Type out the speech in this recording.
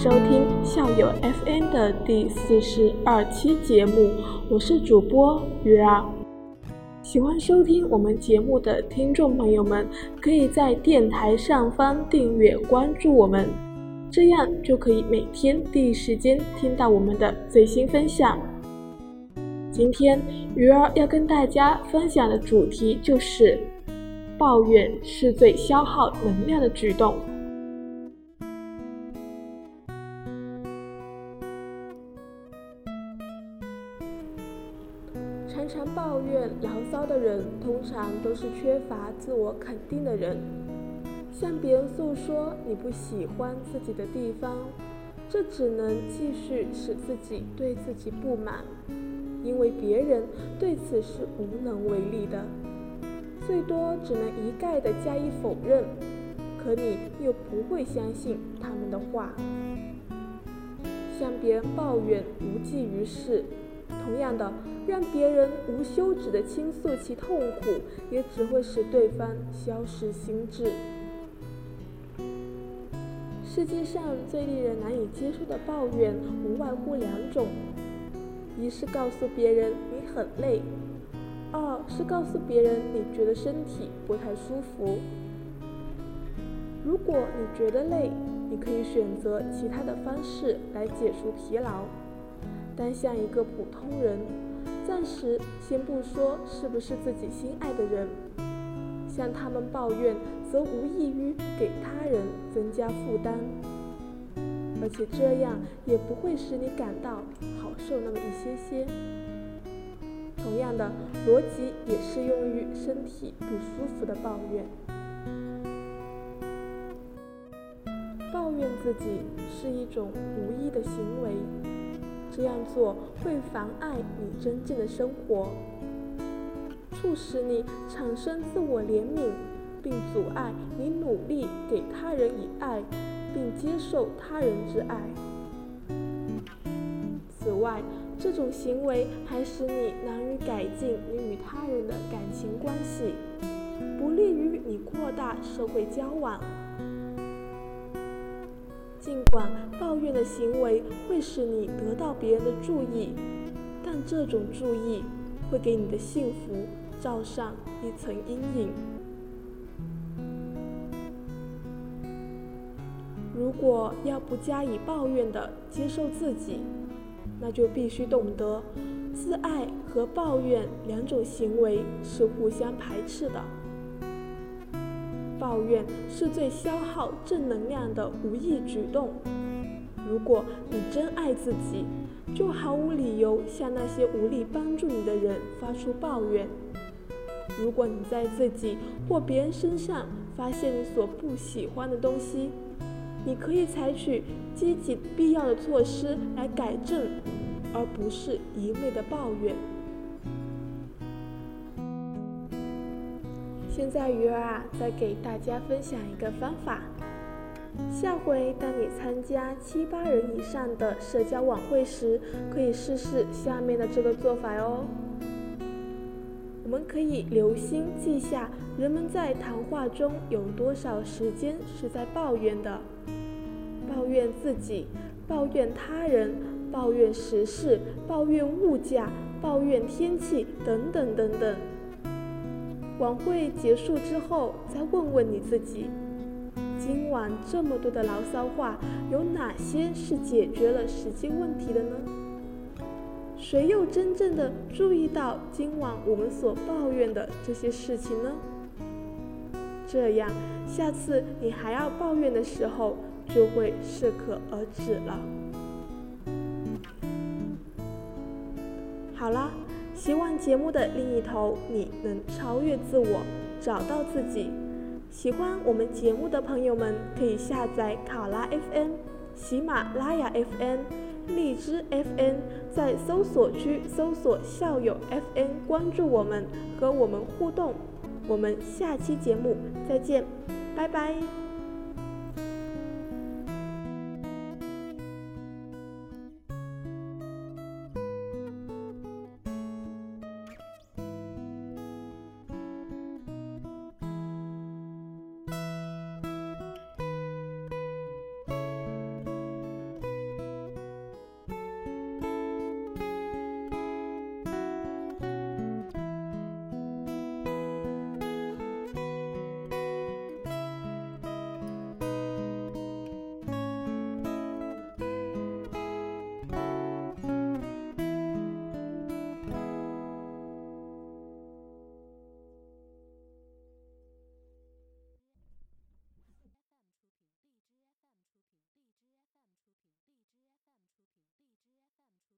收听校友 FN 的第四十二期节目，我是主播鱼儿。喜欢收听我们节目的听众朋友们，可以在电台上方订阅关注我们，这样就可以每天第一时间听到我们的最新分享。今天鱼儿要跟大家分享的主题就是，抱怨是最消耗能量的举动。常常抱怨、牢骚的人，通常都是缺乏自我肯定的人。向别人诉说你不喜欢自己的地方，这只能继续使自己对自己不满，因为别人对此是无能为力的，最多只能一概的加以否认。可你又不会相信他们的话，向别人抱怨无济于事。同样的，让别人无休止的倾诉其痛苦，也只会使对方消失心智。世界上最令人难以接受的抱怨，无外乎两种：一是告诉别人你很累；二是告诉别人你觉得身体不太舒服。如果你觉得累，你可以选择其他的方式来解除疲劳。但像一个普通人，暂时先不说是不是自己心爱的人，向他们抱怨，则无异于给他人增加负担，而且这样也不会使你感到好受那么一些些。同样的逻辑也适用于身体不舒服的抱怨。抱怨自己是一种无意的行为。这样做会妨碍你真正的生活，促使你产生自我怜悯，并阻碍你努力给他人以爱，并接受他人之爱。此外，这种行为还使你难于改进你与他人的感情关系，不利于你扩大社会交往。尽管抱怨的行为会使你得到别人的注意，但这种注意会给你的幸福罩上一层阴影。如果要不加以抱怨的接受自己，那就必须懂得，自爱和抱怨两种行为是互相排斥的。抱怨是最消耗正能量的无意举动。如果你真爱自己，就毫无理由向那些无力帮助你的人发出抱怨。如果你在自己或别人身上发现你所不喜欢的东西，你可以采取积极必要的措施来改正，而不是一味的抱怨。现在鱼儿啊，再给大家分享一个方法。下回当你参加七八人以上的社交晚会时，可以试试下面的这个做法哦。我们可以留心记下人们在谈话中有多少时间是在抱怨的，抱怨自己，抱怨他人，抱怨时事，抱怨物价，抱怨天气，等等等等。晚会结束之后，再问问你自己：今晚这么多的牢骚话，有哪些是解决了实际问题的呢？谁又真正的注意到今晚我们所抱怨的这些事情呢？这样，下次你还要抱怨的时候，就会适可而止了。好啦。希望节目的另一头，你能超越自我，找到自己。喜欢我们节目的朋友们，可以下载考拉 FM、喜马拉雅 FM、荔枝 FM，在搜索区搜索校友 FM，关注我们，和我们互动。我们下期节目再见，拜拜。